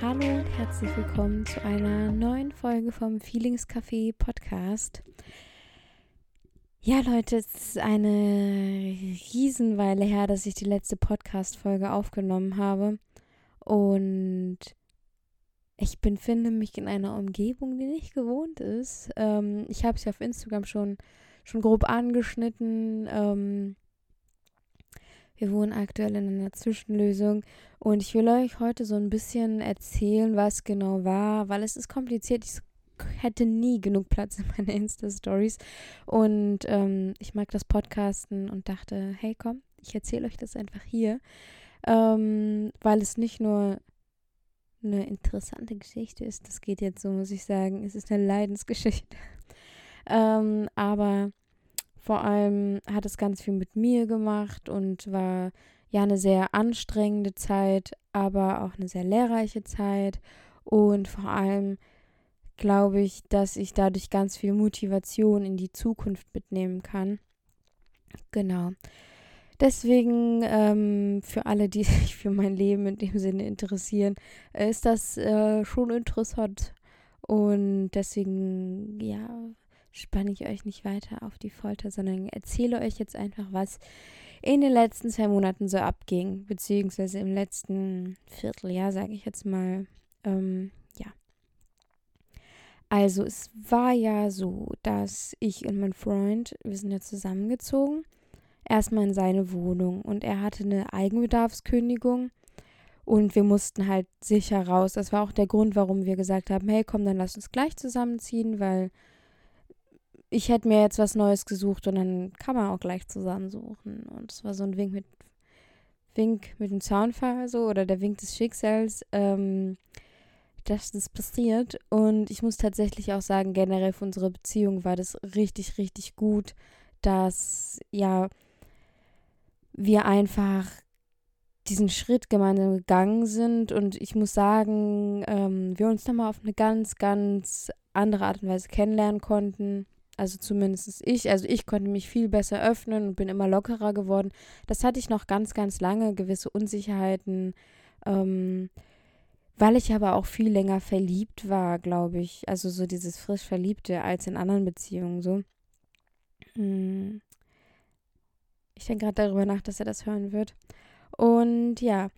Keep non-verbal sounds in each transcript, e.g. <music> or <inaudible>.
Hallo und herzlich willkommen zu einer neuen Folge vom Feelings Café Podcast. Ja, Leute, es ist eine Riesenweile her, dass ich die letzte Podcast-Folge aufgenommen habe. Und ich befinde mich in einer Umgebung, die nicht gewohnt ist. Ähm, ich habe es ja auf Instagram schon, schon grob angeschnitten. Ähm, wir wohnen aktuell in einer Zwischenlösung und ich will euch heute so ein bisschen erzählen, was genau war, weil es ist kompliziert. Ich hätte nie genug Platz in meinen Insta-Stories und ähm, ich mag das Podcasten und dachte, hey komm, ich erzähle euch das einfach hier, ähm, weil es nicht nur eine interessante Geschichte ist, das geht jetzt so, muss ich sagen, es ist eine Leidensgeschichte, <laughs> ähm, aber vor allem hat es ganz viel mit mir gemacht und war ja eine sehr anstrengende Zeit, aber auch eine sehr lehrreiche Zeit. Und vor allem glaube ich, dass ich dadurch ganz viel Motivation in die Zukunft mitnehmen kann. Genau. Deswegen, ähm, für alle, die <laughs> sich für mein Leben in dem Sinne interessieren, ist das äh, schon interessant. Und deswegen, ja, spanne ich euch nicht weiter auf die Folter, sondern erzähle euch jetzt einfach, was in den letzten zwei Monaten so abging, beziehungsweise im letzten Vierteljahr, sage ich jetzt mal. Ähm, ja. Also es war ja so, dass ich und mein Freund, wir sind ja zusammengezogen, erstmal in seine Wohnung und er hatte eine Eigenbedarfskündigung und wir mussten halt sicher raus. Das war auch der Grund, warum wir gesagt haben, hey, komm, dann lass uns gleich zusammenziehen, weil ich hätte mir jetzt was Neues gesucht und dann kann man auch gleich zusammensuchen. Und es war so ein Wink mit Wink mit dem Zaunfall so oder der Wink des Schicksals, ähm, dass das passiert. Und ich muss tatsächlich auch sagen, generell für unsere Beziehung war das richtig, richtig gut, dass ja wir einfach diesen Schritt gemeinsam gegangen sind und ich muss sagen, ähm, wir uns nochmal auf eine ganz, ganz andere Art und Weise kennenlernen konnten. Also zumindest ich. Also ich konnte mich viel besser öffnen und bin immer lockerer geworden. Das hatte ich noch ganz, ganz lange, gewisse Unsicherheiten. Ähm, weil ich aber auch viel länger verliebt war, glaube ich. Also so dieses frisch Verliebte als in anderen Beziehungen so. Hm. Ich denke gerade darüber nach, dass er das hören wird. Und ja,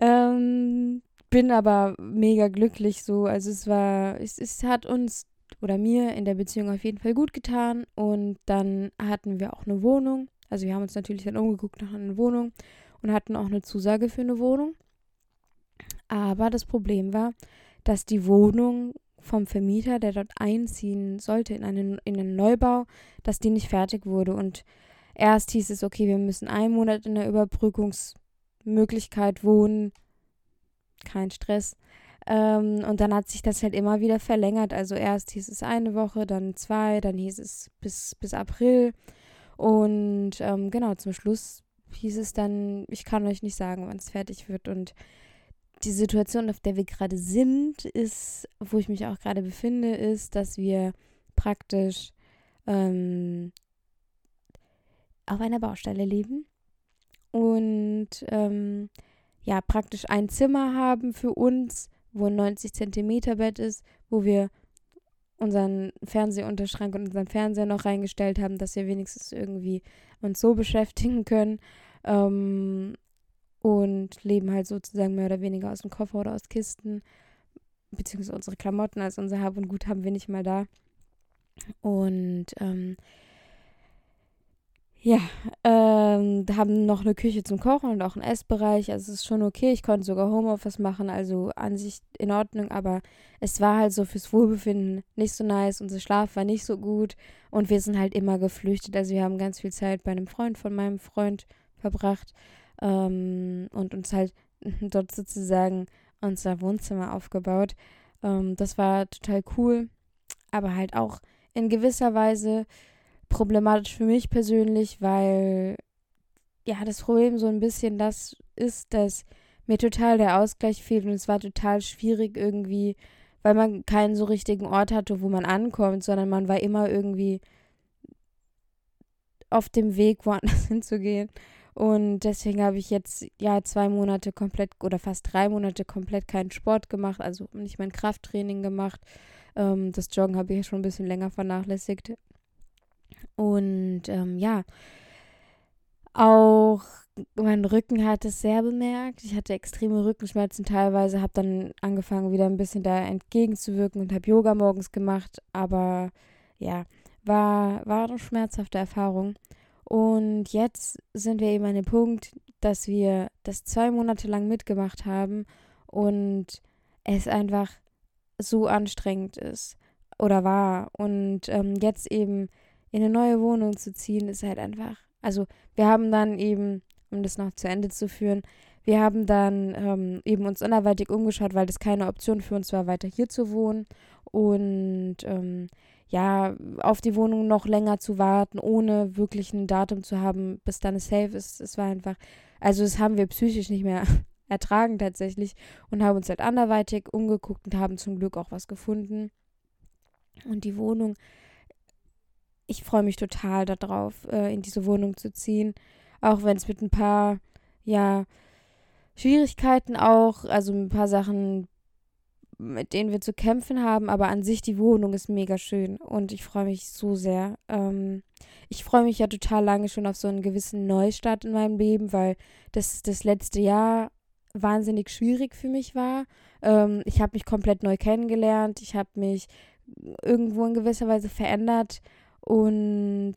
ähm, bin aber mega glücklich so. Also es war, es, es hat uns oder mir in der Beziehung auf jeden Fall gut getan. Und dann hatten wir auch eine Wohnung. Also wir haben uns natürlich dann umgeguckt nach einer Wohnung und hatten auch eine Zusage für eine Wohnung. Aber das Problem war, dass die Wohnung vom Vermieter, der dort einziehen sollte in einen, in einen Neubau, dass die nicht fertig wurde. Und erst hieß es, okay, wir müssen einen Monat in der Überbrückungsmöglichkeit wohnen. Kein Stress. Ähm, und dann hat sich das halt immer wieder verlängert. Also erst hieß es eine Woche, dann zwei, dann hieß es bis, bis April. Und ähm, genau, zum Schluss hieß es dann, ich kann euch nicht sagen, wann es fertig wird. Und die Situation, auf der wir gerade sind, ist, wo ich mich auch gerade befinde, ist, dass wir praktisch ähm, auf einer Baustelle leben und ähm, ja, praktisch ein Zimmer haben für uns wo ein 90 Zentimeter Bett ist, wo wir unseren Fernsehunterschrank und unseren Fernseher noch reingestellt haben, dass wir wenigstens irgendwie uns so <laughs> beschäftigen können. Ähm, und leben halt sozusagen mehr oder weniger aus dem Koffer oder aus Kisten, beziehungsweise unsere Klamotten, also unser Hab und Gut haben wir nicht mal da. Und ähm, ja, ähm, haben noch eine Küche zum Kochen und auch einen Essbereich. Also es ist schon okay. Ich konnte sogar Homeoffice machen, also an sich in Ordnung, aber es war halt so fürs Wohlbefinden nicht so nice. Unser Schlaf war nicht so gut und wir sind halt immer geflüchtet. Also wir haben ganz viel Zeit bei einem Freund von meinem Freund verbracht ähm, und uns halt <laughs> dort sozusagen unser Wohnzimmer aufgebaut. Ähm, das war total cool, aber halt auch in gewisser Weise problematisch für mich persönlich, weil ja, das Problem so ein bisschen das ist, dass mir total der Ausgleich fehlt und es war total schwierig irgendwie, weil man keinen so richtigen Ort hatte, wo man ankommt, sondern man war immer irgendwie auf dem Weg, <laughs> woanders hinzugehen. Und deswegen habe ich jetzt ja zwei Monate komplett oder fast drei Monate komplett keinen Sport gemacht, also nicht mein Krafttraining gemacht. Ähm, das Joggen habe ich ja schon ein bisschen länger vernachlässigt. Und ähm, ja, auch mein Rücken hat es sehr bemerkt. Ich hatte extreme Rückenschmerzen teilweise, habe dann angefangen, wieder ein bisschen da entgegenzuwirken und habe Yoga morgens gemacht. Aber ja, war, war eine schmerzhafte Erfahrung. Und jetzt sind wir eben an dem Punkt, dass wir das zwei Monate lang mitgemacht haben und es einfach so anstrengend ist oder war. Und ähm, jetzt eben in eine neue Wohnung zu ziehen, ist halt einfach. Also wir haben dann eben, um das noch zu Ende zu führen, wir haben dann ähm, eben uns anderweitig umgeschaut, weil das keine Option für uns war, weiter hier zu wohnen. Und ähm, ja, auf die Wohnung noch länger zu warten, ohne wirklich ein Datum zu haben, bis dann es safe ist. Es war einfach, also das haben wir psychisch nicht mehr <laughs> ertragen tatsächlich und haben uns halt anderweitig umgeguckt und haben zum Glück auch was gefunden. Und die Wohnung, ich freue mich total darauf, äh, in diese Wohnung zu ziehen, auch wenn es mit ein paar, ja, Schwierigkeiten auch, also ein paar Sachen mit denen wir zu kämpfen haben, aber an sich die Wohnung ist mega schön und ich freue mich so sehr. Ähm, ich freue mich ja total lange schon auf so einen gewissen Neustart in meinem Leben, weil das das letzte Jahr wahnsinnig schwierig für mich war. Ähm, ich habe mich komplett neu kennengelernt, ich habe mich irgendwo in gewisser Weise verändert und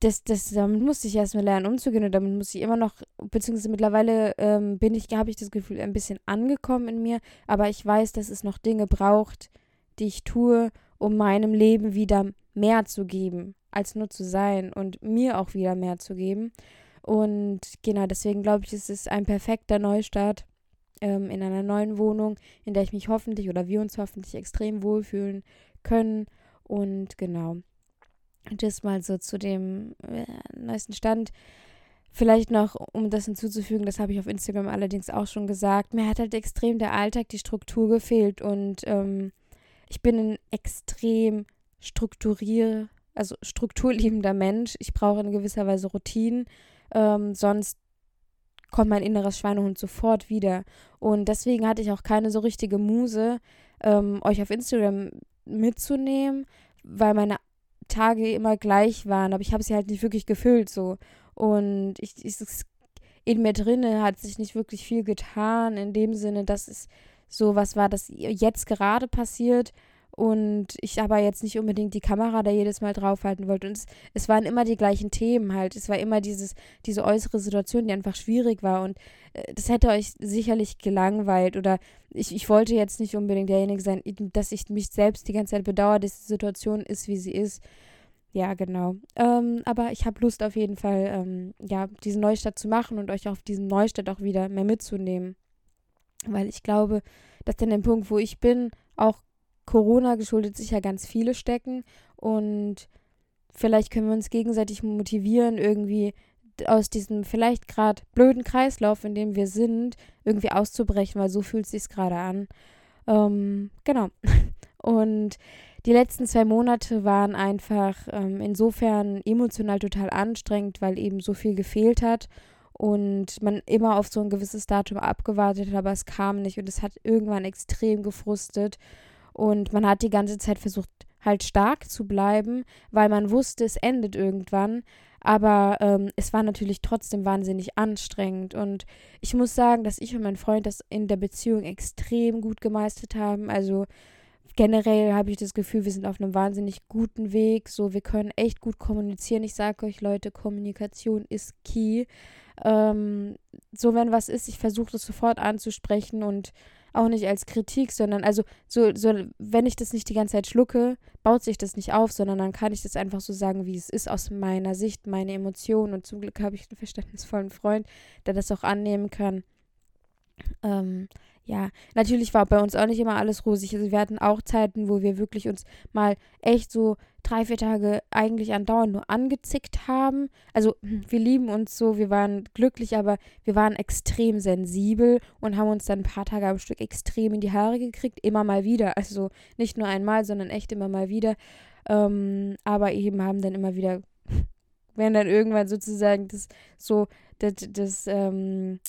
das, das, damit musste ich erstmal lernen umzugehen und damit muss ich immer noch, beziehungsweise mittlerweile ähm, bin ich, habe ich das Gefühl, ein bisschen angekommen in mir, aber ich weiß, dass es noch Dinge braucht, die ich tue, um meinem Leben wieder mehr zu geben, als nur zu sein und mir auch wieder mehr zu geben. Und genau, deswegen glaube ich, es ist ein perfekter Neustart ähm, in einer neuen Wohnung, in der ich mich hoffentlich oder wir uns hoffentlich extrem wohlfühlen können. Und genau, das mal so zu dem äh, neuesten Stand. Vielleicht noch, um das hinzuzufügen, das habe ich auf Instagram allerdings auch schon gesagt, mir hat halt extrem der Alltag, die Struktur gefehlt und ähm, ich bin ein extrem strukturier, also strukturliebender Mensch. Ich brauche in gewisser Weise Routinen, ähm, sonst kommt mein inneres Schweinehund sofort wieder. Und deswegen hatte ich auch keine so richtige Muse, ähm, euch auf Instagram mitzunehmen, weil meine Tage immer gleich waren, aber ich habe sie halt nicht wirklich gefüllt so. Und ich, ich in mir drinne hat sich nicht wirklich viel getan, in dem Sinne, dass es so was war, das jetzt gerade passiert und ich aber jetzt nicht unbedingt die Kamera da jedes Mal draufhalten wollte. Und es, es waren immer die gleichen Themen halt. Es war immer dieses, diese äußere Situation, die einfach schwierig war. Und äh, das hätte euch sicherlich gelangweilt. Oder ich, ich wollte jetzt nicht unbedingt derjenige sein, dass ich mich selbst die ganze Zeit bedauere, dass die Situation ist, wie sie ist. Ja, genau. Ähm, aber ich habe Lust auf jeden Fall, ähm, ja, diesen Neustart zu machen und euch auf diesen Neustart auch wieder mehr mitzunehmen. Weil ich glaube, dass an dem Punkt, wo ich bin, auch Corona geschuldet sicher ganz viele stecken und vielleicht können wir uns gegenseitig motivieren, irgendwie aus diesem vielleicht gerade blöden Kreislauf, in dem wir sind, irgendwie auszubrechen, weil so fühlt sich gerade an. Ähm, genau. <laughs> Und die letzten zwei Monate waren einfach ähm, insofern emotional total anstrengend, weil eben so viel gefehlt hat und man immer auf so ein gewisses Datum abgewartet hat, aber es kam nicht und es hat irgendwann extrem gefrustet. Und man hat die ganze Zeit versucht, halt stark zu bleiben, weil man wusste, es endet irgendwann. Aber ähm, es war natürlich trotzdem wahnsinnig anstrengend. Und ich muss sagen, dass ich und mein Freund das in der Beziehung extrem gut gemeistert haben. Also generell habe ich das Gefühl, wir sind auf einem wahnsinnig guten Weg. So, wir können echt gut kommunizieren. Ich sage euch, Leute, Kommunikation ist key. Ähm, so, wenn was ist, ich versuche das sofort anzusprechen und auch nicht als Kritik, sondern also so, so, wenn ich das nicht die ganze Zeit schlucke, baut sich das nicht auf, sondern dann kann ich das einfach so sagen, wie es ist aus meiner Sicht, meine Emotionen. Und zum Glück habe ich einen verständnisvollen Freund, der das auch annehmen kann. Ähm, ja, natürlich war bei uns auch nicht immer alles rosig. Also wir hatten auch Zeiten, wo wir wirklich uns mal echt so drei, vier Tage eigentlich andauernd nur angezickt haben. Also <clears throat> wir lieben uns so, wir waren glücklich, aber wir waren extrem sensibel und haben uns dann ein paar Tage am Stück extrem in die Haare gekriegt, immer mal wieder. Also nicht nur einmal, sondern echt immer mal wieder. Ähm, aber eben haben dann immer wieder <laughs> wenn dann irgendwann sozusagen das so, das, das, ähm,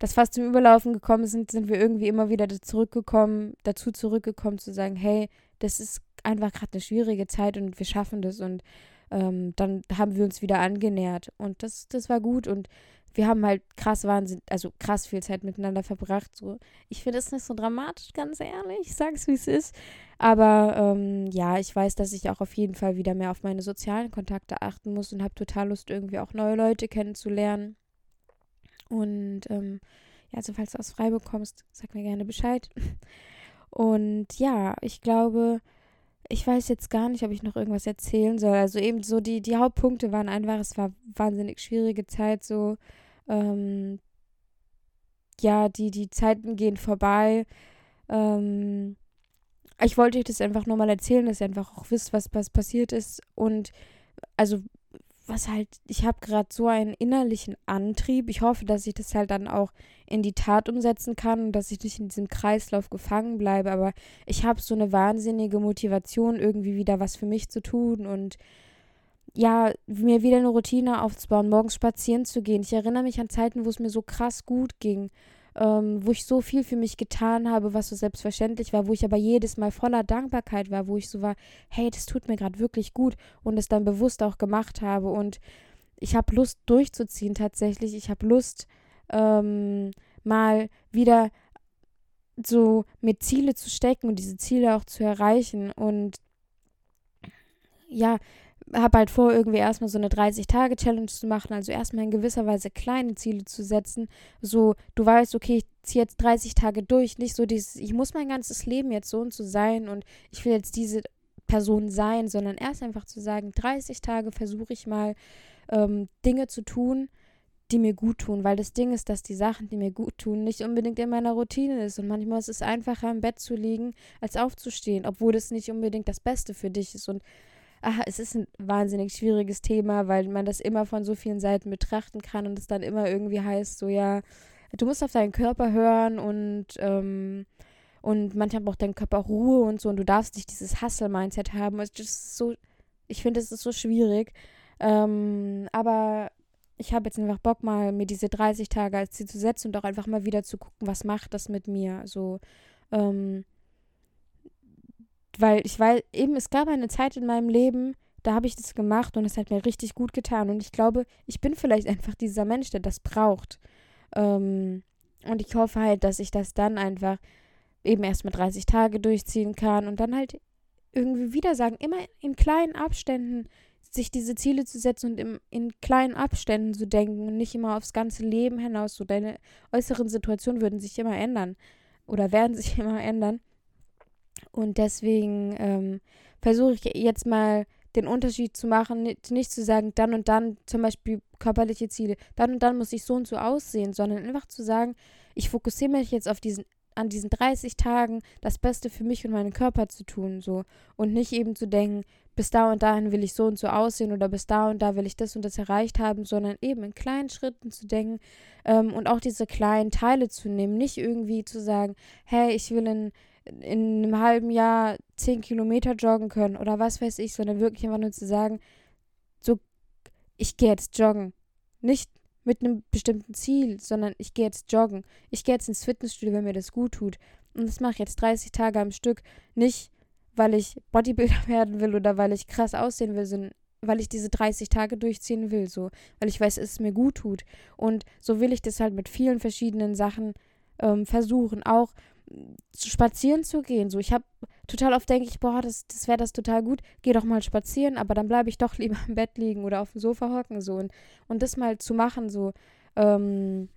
das fast zum Überlaufen gekommen sind, sind wir irgendwie immer wieder zurückgekommen, dazu zurückgekommen zu sagen, hey, das ist einfach gerade eine schwierige Zeit und wir schaffen das und ähm, dann haben wir uns wieder angenähert und das, das war gut und wir haben halt krass Wahnsinn, also krass viel Zeit miteinander verbracht. So. Ich finde es nicht so dramatisch, ganz ehrlich. Ich sage es, wie es ist. Aber ähm, ja, ich weiß, dass ich auch auf jeden Fall wieder mehr auf meine sozialen Kontakte achten muss und habe total Lust, irgendwie auch neue Leute kennenzulernen. Und ähm, ja, also falls du aus Freiburg kommst, sag mir gerne Bescheid. <laughs> Und ja, ich glaube, ich weiß jetzt gar nicht, ob ich noch irgendwas erzählen soll. Also eben so die, die Hauptpunkte waren einfach, es war wahnsinnig schwierige Zeit, so ähm, ja, die, die Zeiten gehen vorbei. Ähm, ich wollte euch das einfach nur mal erzählen, dass ihr einfach auch wisst, was, was passiert ist. Und also was halt, ich habe gerade so einen innerlichen Antrieb. Ich hoffe, dass ich das halt dann auch in die Tat umsetzen kann und dass ich nicht in diesem Kreislauf gefangen bleibe. Aber ich habe so eine wahnsinnige Motivation, irgendwie wieder was für mich zu tun und ja, mir wieder eine Routine aufzubauen, morgens spazieren zu gehen. Ich erinnere mich an Zeiten, wo es mir so krass gut ging ähm, wo ich so viel für mich getan habe, was so selbstverständlich war, wo ich aber jedes Mal voller Dankbarkeit war, wo ich so war, hey, das tut mir gerade wirklich gut und es dann bewusst auch gemacht habe und ich habe Lust durchzuziehen tatsächlich. Ich habe Lust ähm, mal wieder so mit Ziele zu stecken und diese Ziele auch zu erreichen und ja, habe halt vor, irgendwie erstmal so eine 30-Tage-Challenge zu machen, also erstmal in gewisser Weise kleine Ziele zu setzen. So, du weißt, okay, ich ziehe jetzt 30 Tage durch, nicht so dieses, ich muss mein ganzes Leben jetzt so und so sein und ich will jetzt diese Person sein, sondern erst einfach zu sagen, 30 Tage versuche ich mal ähm, Dinge zu tun, die mir gut tun, weil das Ding ist, dass die Sachen, die mir gut tun, nicht unbedingt in meiner Routine ist. Und manchmal ist es einfacher im Bett zu liegen, als aufzustehen, obwohl das nicht unbedingt das Beste für dich ist. Und ach, es ist ein wahnsinnig schwieriges Thema, weil man das immer von so vielen Seiten betrachten kann und es dann immer irgendwie heißt, so ja, du musst auf deinen Körper hören und ähm, und manchmal braucht dein Körper Ruhe und so und du darfst nicht dieses Hustle-Mindset haben. Das ist so, ich finde, es ist so schwierig. Ähm, aber ich habe jetzt einfach Bock, mal mir diese 30 Tage als Ziel zu setzen und auch einfach mal wieder zu gucken, was macht das mit mir. So, ähm, weil ich weiß, eben, es gab eine Zeit in meinem Leben, da habe ich das gemacht und es hat mir richtig gut getan. Und ich glaube, ich bin vielleicht <laughs> einfach dieser Mensch, der das braucht. Ähm, und ich hoffe halt, dass ich das dann einfach eben erst mit 30 Tage durchziehen kann und dann halt irgendwie wieder sagen, immer in kleinen Abständen sich diese Ziele zu setzen und im, in kleinen Abständen zu denken und nicht immer aufs ganze Leben hinaus. So deine äußeren Situationen würden sich immer ändern oder werden <laughs> sich immer ändern. Und deswegen ähm, versuche ich jetzt mal den Unterschied zu machen, nicht, nicht, zu sagen, dann und dann zum Beispiel körperliche Ziele, dann und dann muss ich so und so aussehen, sondern einfach zu sagen, ich fokussiere mich jetzt auf diesen an diesen 30 Tagen das Beste für mich und meinen Körper zu tun, so. Und nicht eben zu denken, bis da und dahin will ich so und so aussehen oder bis da und da will ich das und das erreicht haben, sondern eben in kleinen Schritten zu denken ähm, und auch diese kleinen Teile zu nehmen, nicht irgendwie zu sagen, hey, ich will in in einem halben Jahr zehn Kilometer joggen können oder was weiß ich, sondern wirklich einfach nur zu sagen, so, ich gehe jetzt joggen. Nicht mit einem bestimmten Ziel, sondern ich gehe jetzt joggen. Ich gehe jetzt ins Fitnessstudio, wenn mir das gut tut. Und das mache ich jetzt 30 Tage am Stück. Nicht, weil ich Bodybuilder <laughs> werden will oder weil ich krass aussehen will, sondern weil ich diese 30 Tage durchziehen will, so, weil ich weiß, es mir gut tut. Und so will ich das halt mit vielen verschiedenen Sachen ähm, versuchen. Auch spazieren zu gehen. So, ich habe total oft denke ich, boah, das, das wäre das total gut. Geh doch mal spazieren, aber dann bleibe ich doch <laughs> lieber im Bett liegen oder auf dem Sofa hocken so und, und das mal zu machen so. Ähm,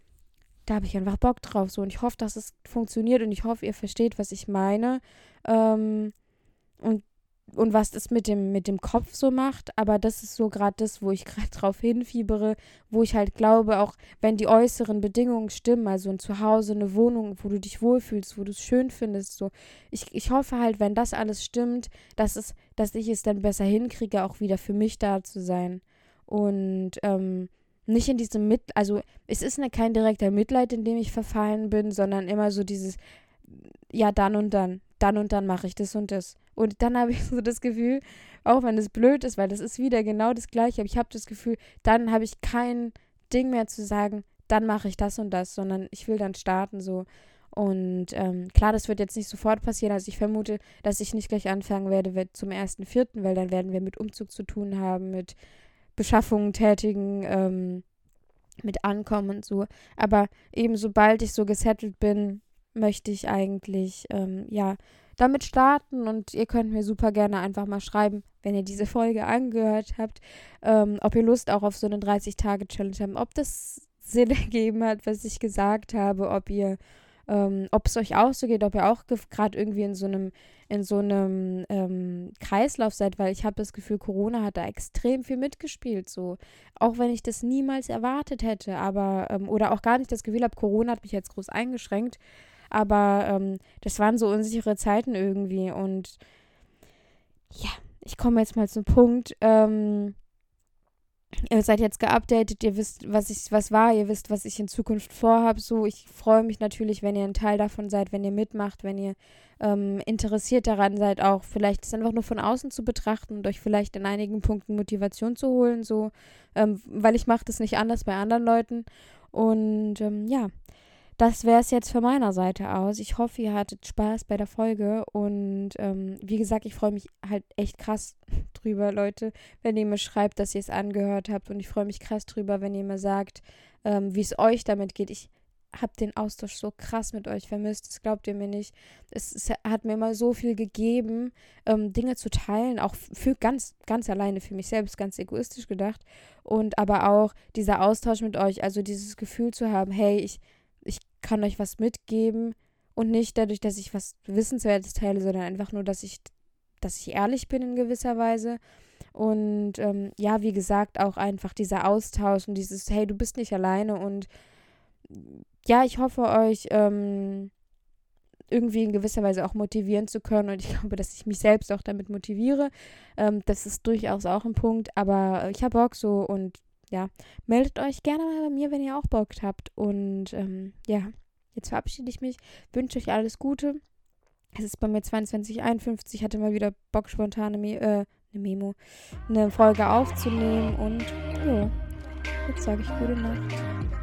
da habe ich einfach Bock drauf so und ich hoffe, dass es funktioniert und ich hoffe, ihr versteht, was ich meine. Ähm, und und was das mit dem, mit dem Kopf so macht, aber das ist so gerade das, wo ich <laughs> gerade drauf hinfiebere, wo ich halt glaube, auch wenn die äußeren Bedingungen stimmen, also ein Zuhause, eine Wohnung, wo du dich wohlfühlst, wo du es schön findest, so, ich, ich hoffe halt, wenn das alles stimmt, dass es, dass ich es dann besser hinkriege, auch wieder für mich da zu sein. Und ähm, nicht in diesem Mit, also es ist ne, kein direkter Mitleid, in dem ich verfallen bin, sondern immer so dieses, ja, dann und dann, dann und dann mache ich das und das. Und dann habe ich so das Gefühl, Auch wenn es blöd ist, weil das ist wieder genau das Gleiche. Aber ich habe das Gefühl, dann habe ich kein Ding mehr zu sagen, dann mache ich das und das, sondern ich will dann starten so. Und ähm, klar, das wird jetzt nicht sofort passieren. Also ich vermute, dass ich nicht gleich anfangen werde zum 1.4., weil dann werden wir mit Umzug zu tun haben, mit Beschaffungen tätigen, ähm, mit Ankommen und so. Aber eben sobald ich so gesettelt bin, möchte ich eigentlich, ähm, ja, damit starten und ihr könnt mir super gerne einfach mal schreiben, wenn ihr diese Folge angehört habt, ähm, ob ihr Lust auch auf so eine 30-Tage-Challenge habt, ob das Sinn <laughs> ergeben hat, was ich gesagt habe, ob ihr ähm, ob es euch auch so geht, ob ihr auch gerade irgendwie in so einem, in so einem ähm, Kreislauf seid, weil ich habe das Gefühl, Corona hat da extrem viel mitgespielt, so. Auch wenn ich das niemals erwartet hätte, aber, ähm, oder auch gar nicht das Gefühl habe, Corona hat mich jetzt groß eingeschränkt, aber ähm, das waren so unsichere Zeiten irgendwie und ja, ich komme jetzt mal zum Punkt, ähm, Ihr seid jetzt geupdatet, ihr wisst, was ich, was war, ihr wisst, was ich in Zukunft vorhabe. So, ich freue mich natürlich, wenn ihr ein Teil davon seid, wenn ihr mitmacht, wenn ihr ähm, interessiert daran seid, auch vielleicht es einfach nur von außen zu betrachten und euch vielleicht in einigen Punkten Motivation zu holen, so, ähm, weil ich mache das nicht anders bei anderen Leuten. Und ähm, ja, das wäre es jetzt von meiner Seite aus. Ich hoffe, ihr hattet Spaß bei der Folge. Und ähm, wie gesagt, ich freue mich halt echt krass <laughs> drüber, Leute, wenn ihr mir schreibt, dass ihr es angehört habt. Und ich freue mich krass drüber, wenn ihr mir sagt, ähm, wie es euch damit geht. Ich habe den Austausch so krass mit euch vermisst. Das glaubt ihr mir nicht. Es, es hat mir immer so viel gegeben, ähm, Dinge zu teilen, auch für ganz, ganz alleine für mich selbst, ganz egoistisch gedacht. Und aber auch dieser Austausch mit euch, also dieses Gefühl zu haben, hey, ich ich kann euch was mitgeben und nicht dadurch, dass ich was Wissenswertes teile, sondern einfach nur, dass ich, dass ich ehrlich bin in gewisser Weise. Und ähm, ja, wie gesagt, auch einfach dieser Austausch und dieses, hey, du bist nicht alleine und ja, ich hoffe euch ähm, irgendwie in gewisser Weise auch motivieren zu können und ich <laughs> glaube, dass ich mich selbst auch damit motiviere. Ähm, das ist durchaus auch ein Punkt, aber ich habe Bock so und ja, meldet euch gerne mal bei mir, wenn ihr auch Bock habt. Und ähm, ja, jetzt verabschiede ich mich, wünsche euch alles Gute. Es ist bei mir 22.51, hatte mal wieder Bock, spontane Me äh, eine Memo, eine Folge aufzunehmen. Und ja, jetzt sage ich gute Nacht.